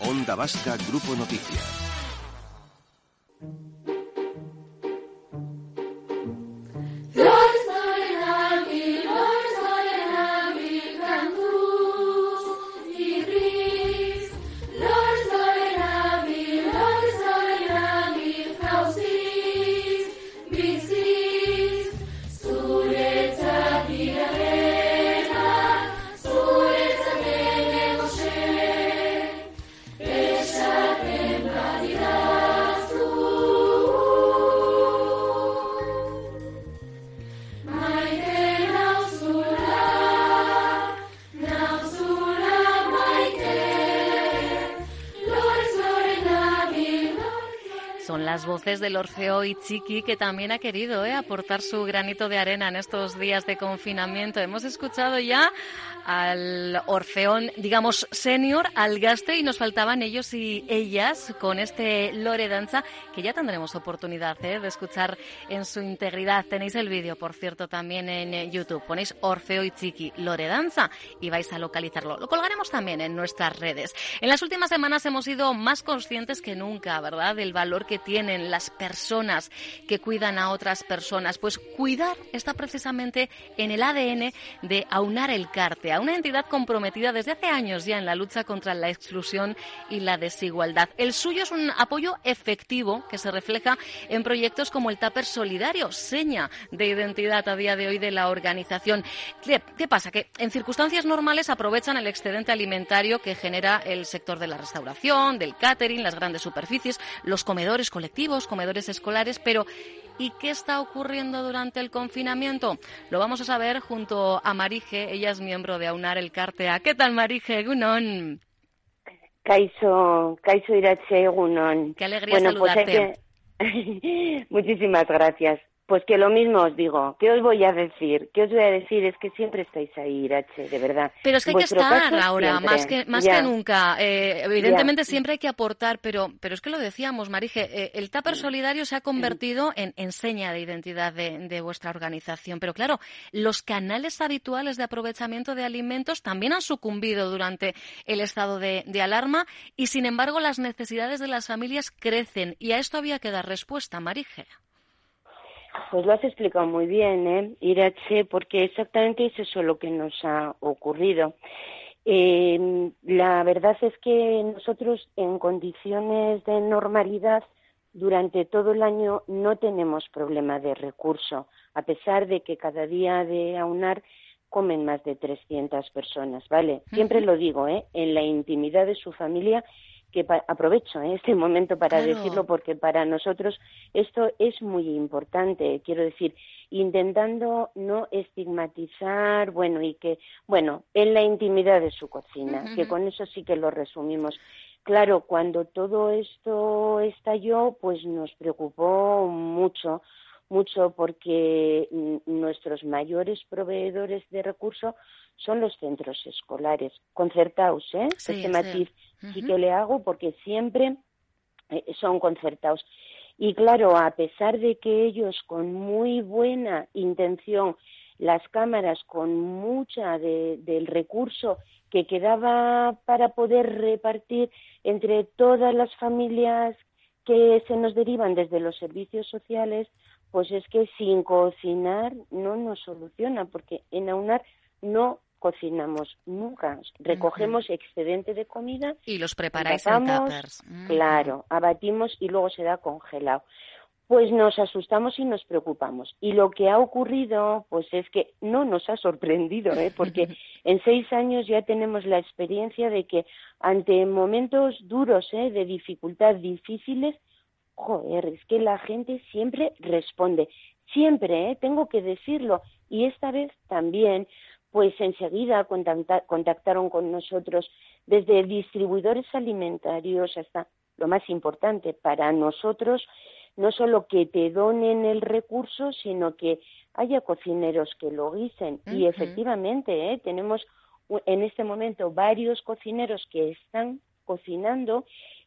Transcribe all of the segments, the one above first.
Onda Vasca Grupo Noticias. Voces del Orfeo y Chiqui, que también ha querido ¿eh? aportar su granito de arena en estos días de confinamiento. Hemos escuchado ya al Orfeón, digamos, senior, al gaste, y nos faltaban ellos y ellas con este Lore Danza, que ya tendremos oportunidad ¿eh? de escuchar en su integridad. Tenéis el vídeo, por cierto, también en eh, YouTube. Ponéis Orfeo y Chiqui Lore Danza y vais a localizarlo. Lo colgaremos también en nuestras redes. En las últimas semanas hemos sido más conscientes que nunca, ¿verdad?, del valor que tiene tienen las personas que cuidan a otras personas? Pues cuidar está precisamente en el ADN de Aunar el Carte, a una entidad comprometida desde hace años ya en la lucha contra la exclusión y la desigualdad. El suyo es un apoyo efectivo que se refleja en proyectos como el Tupper Solidario, seña de identidad a día de hoy de la organización. ¿Qué, ¿Qué pasa? Que en circunstancias normales aprovechan el excedente alimentario que genera el sector de la restauración, del catering, las grandes superficies, los comedores colectivos comedores escolares, pero ¿y qué está ocurriendo durante el confinamiento? Lo vamos a saber junto a Marije, ella es miembro de AUNAR el Cartea. ¿Qué tal Marije? Gunon. Kaiso, Kaiso Irache, Gunon. Qué alegría bueno, pues saludarte. Muchísimas gracias. Pues que lo mismo os digo. ¿Qué os voy a decir? ¿Qué os voy a decir? Es que siempre estáis ahí, Irache, de verdad. Pero es que hay que estar ahora, más que, más que nunca. Eh, evidentemente siempre hay que aportar, pero, pero es que lo decíamos, Marije, eh, el Tupper Solidario se ha convertido en, en seña de identidad de, vuestra organización. Pero claro, los canales habituales de aprovechamiento de alimentos también han sucumbido durante el estado de, de alarma y, sin embargo, las necesidades de las familias crecen. Y a esto había que dar respuesta, Marije. Pues lo has explicado muy bien, ¿eh? Irache, porque exactamente es eso lo que nos ha ocurrido. Eh, la verdad es que nosotros en condiciones de normalidad durante todo el año no tenemos problema de recurso, a pesar de que cada día de aunar comen más de 300 personas, ¿vale? Siempre lo digo, ¿eh? En la intimidad de su familia que aprovecho ¿eh? este momento para decirlo porque para nosotros esto es muy importante, quiero decir, intentando no estigmatizar, bueno, y que, bueno, en la intimidad de su cocina, que con eso sí que lo resumimos. Claro, cuando todo esto estalló, pues nos preocupó mucho, mucho porque nuestros mayores proveedores de recursos son los centros escolares, concertados, ¿eh? este matiz sí que le hago porque siempre eh, son concertados. Y claro, a pesar de que ellos con muy buena intención, las cámaras con mucha del recurso que quedaba para poder repartir entre todas las familias que se nos derivan desde los servicios sociales, pues es que sin cocinar no nos soluciona, porque en aunar no cocinamos nunca. Recogemos excedente de comida y los preparáis en tuppers. Claro, abatimos y luego se da congelado. Pues nos asustamos y nos preocupamos. Y lo que ha ocurrido, pues es que no nos ha sorprendido, ¿eh? porque en seis años ya tenemos la experiencia de que ante momentos duros, ¿eh? de dificultad, difíciles, joder, es que la gente siempre responde. Siempre, ¿eh? tengo que decirlo. Y esta vez también, pues enseguida contactaron con nosotros desde distribuidores alimentarios hasta lo más importante para nosotros, no solo que te donen el recurso, sino que haya cocineros que lo guisen. Y efectivamente, ¿eh? tenemos en este momento varios cocineros que están cocinando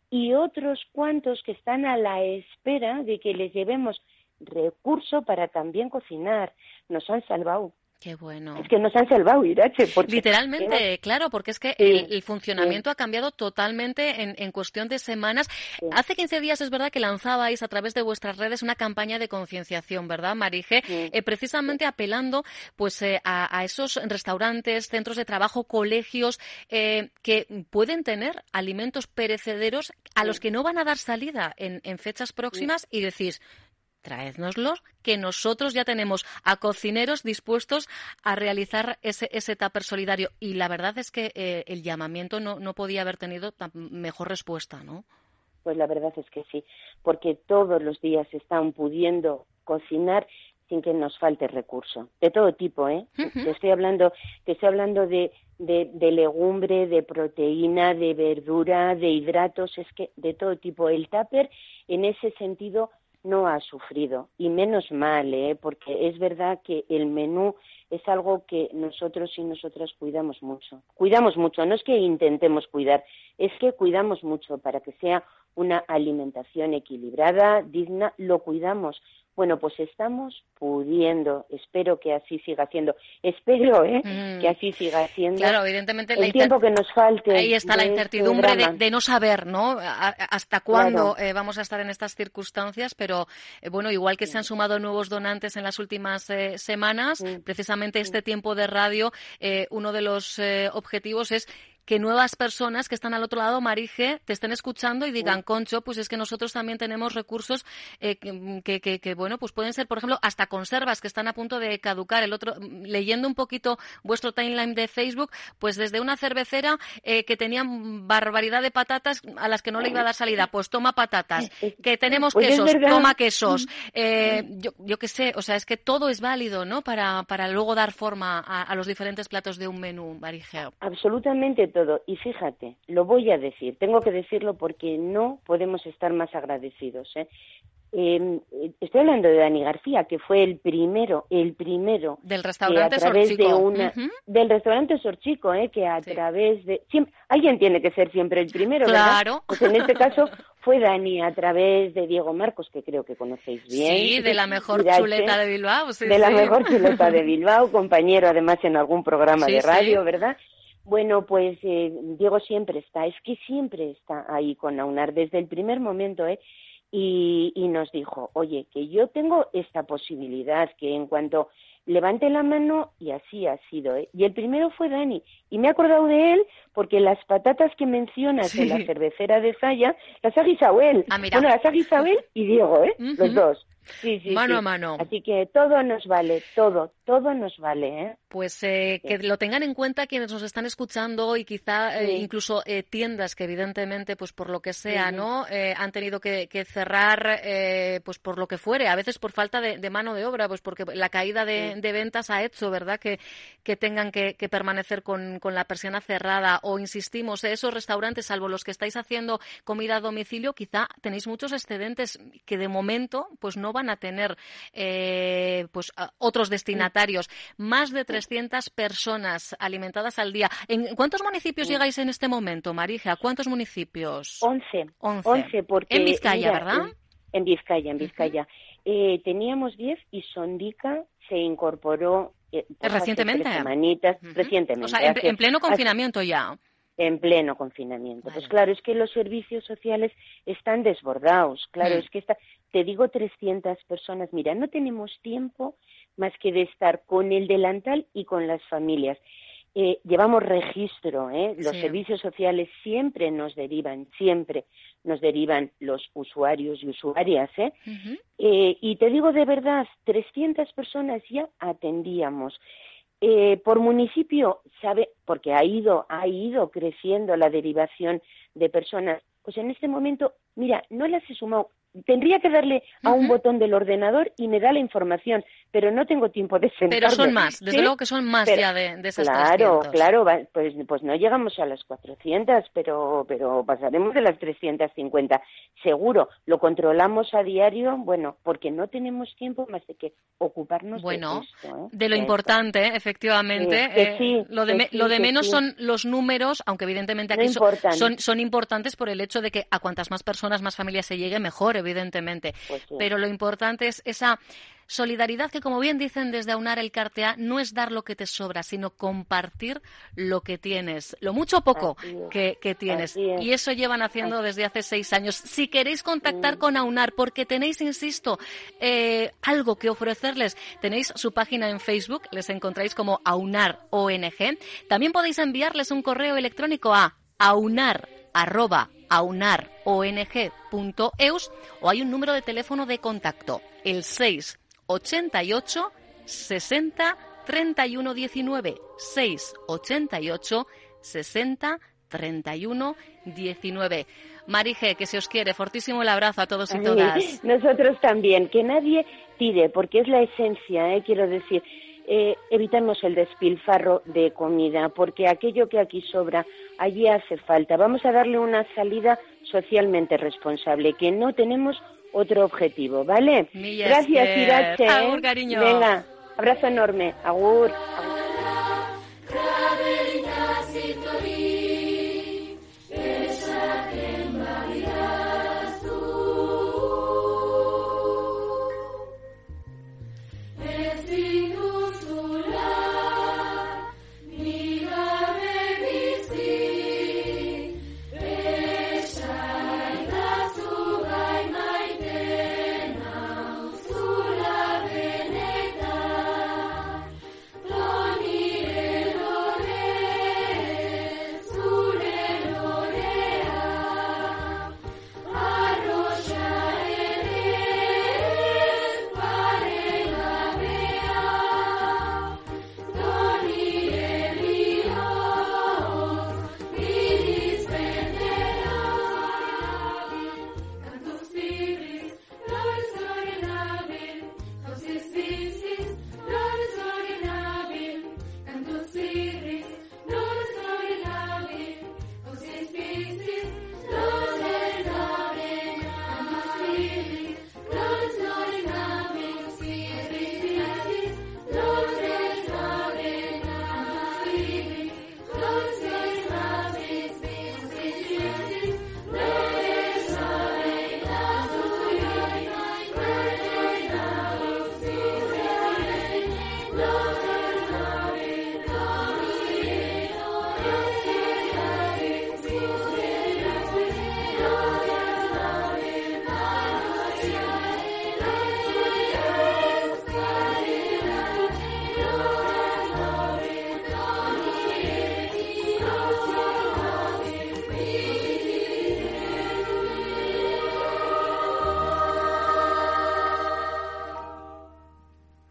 y otros cuantos que están a la espera de que les llevemos recurso para también cocinar. Nos han salvado. Qué bueno. Es que nos han salvado, Irache. Literalmente, claro, porque es que el, funcionamiento ha cambiado totalmente en, cuestión de semanas. Hace 15 días es verdad que lanzabais a través de vuestras redes una campaña de concienciación, ¿verdad, Marije? Eh, precisamente apelando pues eh, a, esos restaurantes, centros de trabajo, colegios eh, que pueden tener alimentos perecederos a los que no van a dar salida en, en fechas próximas y decís, traédnoslos, que nosotros ya tenemos a cocineros dispuestos a realizar ese, ese tupper solidario. Y la verdad es que eh, el llamamiento no, no podía haber tenido mejor respuesta, ¿no? Pues la verdad es que sí, porque todos los días están pudiendo cocinar sin que nos falte recurso, de todo tipo, ¿eh? Te estoy hablando, te estoy hablando de, de, de, legumbre, de proteína, de verdura, de hidratos, es que de todo tipo. El tupper, en ese sentido, no ha sufrido y menos mal, ¿eh? porque es verdad que el menú es algo que nosotros y nosotras cuidamos mucho. Cuidamos mucho, no es que intentemos cuidar, es que cuidamos mucho para que sea una alimentación equilibrada, digna, lo cuidamos bueno, pues estamos pudiendo, espero que así siga siendo, espero ¿eh? que mm. así siga siendo. Claro, evidentemente el tiempo que nos falte. Ahí está la este incertidumbre de, no saber, ¿no? hasta cuándo eh, vamos a estar en estas circunstancias, pero eh, bueno, igual que se han sumado nuevos donantes en las últimas eh, semanas, precisamente este tiempo de radio, uno de los objetivos es que nuevas personas que están al otro lado, Marije, te estén escuchando y digan, Concho, pues es que nosotros también tenemos recursos eh, que, que, que, bueno, pues pueden ser, por ejemplo, hasta conservas que están a punto de caducar. El otro, leyendo un poquito vuestro timeline de Facebook, pues desde una cervecera eh, que tenía barbaridad de patatas a las que no le iba a dar salida, pues toma patatas. Que tenemos quesos, toma quesos. Eh, yo, yo qué sé, o sea, es que todo es válido, ¿no? Para, para luego dar forma a, a los diferentes platos de un menú, Marije. Absolutamente todo y fíjate, lo voy a decir, tengo que decirlo porque no podemos estar más agradecidos. ¿eh? Em, estoy hablando de Dani García, que fue el primero, el primero del restaurante a través de una del restaurante Sorchico, eh, que a través de siempre, alguien tiene que ser siempre el primero, claro. Pues en este caso fue Dani a través de Diego Marcos, que creo que conocéis bien. Sí, de la mejor chuleta de Bilbao, sí, de la mejor chuleta de Bilbao, compañero además en algún programa de radio, ¿verdad? Bueno, pues eh, Diego siempre está, es que siempre está ahí con Aunar desde el primer momento, ¿eh? Y, y, nos dijo, oye, que yo tengo esta posibilidad, que en cuanto levante la mano, y así ha sido, ¿eh? Y el primero fue Dani, y me he acordado de él porque las patatas que mencionas de la cervecera de Zaya las ha guisado él. Ah, mira. Bueno, las ha guisado él y Diego, ¿eh? Los dos. Sí, sí, mano a mano. Así que todo nos vale, todo, todo nos vale. ¿eh? Pues eh, que lo tengan en cuenta quienes nos están escuchando y quizá eh, incluso eh, tiendas que evidentemente, pues por lo que sea, ¿no? han tenido que, cerrar, pues por lo que fuere, a veces por falta de, mano de obra, pues porque la caída de, ventas ha hecho, ¿verdad? Que, que tengan que, permanecer con, con, la persiana cerrada o insistimos, esos restaurantes, salvo los que estáis haciendo comida a domicilio, quizá tenéis muchos excedentes que de momento, pues no van a tener eh, pues otros destinatarios. Más de 300 personas alimentadas al día. ¿En cuántos municipios llegáis en este momento, Marija? ¿Cuántos municipios? 11. 11. porque, en Vizcaya, ¿verdad? En, Vizcaya, en Vizcaya. Eh, teníamos 10 y Sondica se incorporó eh, pues recientemente. recientemente. O sea, en, pleno confinamiento ya en pleno confinamiento. Pues claro, es que los servicios sociales están desbordados. Claro, mm. es que está, te digo 300 personas. Mira, no tenemos tiempo más que de estar con el delantal y con las familias. Eh, llevamos registro, ¿eh? los servicios sociales siempre nos derivan, siempre nos derivan los usuarios y usuarias. ¿eh? eh y te digo de verdad, 300 personas ya atendíamos. Eh, por municipio, sabe, porque ha ido, ha ido creciendo la derivación de personas, pues en este momento, mira, no las he sumado, tendría que darle a un botón del ordenador y me da la información, pero no tengo tiempo de sentarme. Pero son más, desde luego que son más ya de, de esas Claro, claro, pues, pues no llegamos a las 400, pero, pero pasaremos de las 350, seguro. Lo controlamos a diario, bueno, porque no tenemos tiempo más de que ocuparnos bueno, de esto. ¿eh? De lo importante, efectivamente. Eh, lo de, lo de menos son los números, aunque evidentemente aquí son, son, importantes por el hecho de que a cuantas más personas, más familias se llegue, mejor, evidentemente. Pues pero lo importante es esa Solidaridad que, como bien dicen desde Aunar el Cartea, no es dar lo que te sobra, sino compartir lo que tienes, lo mucho o poco que, tienes. Y eso llevan haciendo desde hace seis años. Si queréis contactar con Aunar, porque tenéis, insisto, eh, algo que ofrecerles, tenéis su página en Facebook, les encontráis como Aunar ONG. También podéis enviarles un correo electrónico a aunar o hay un número de teléfono de contacto, el 6 88 60 31 19 6 88 60 31 19. Marije, que se os quiere, fortísimo el abrazo a todos y todas. Nosotros también, que nadie tire, porque es la esencia, ¿eh? quiero decir, eh, evitamos el despilfarro de comida, porque aquello que aquí sobra, allí hace falta. Vamos a darle una salida socialmente responsable, que no tenemos otro objetivo, ¿vale? Gracias, Irache. Agur, cariño. Venga, abrazo enorme. Agur. Agur.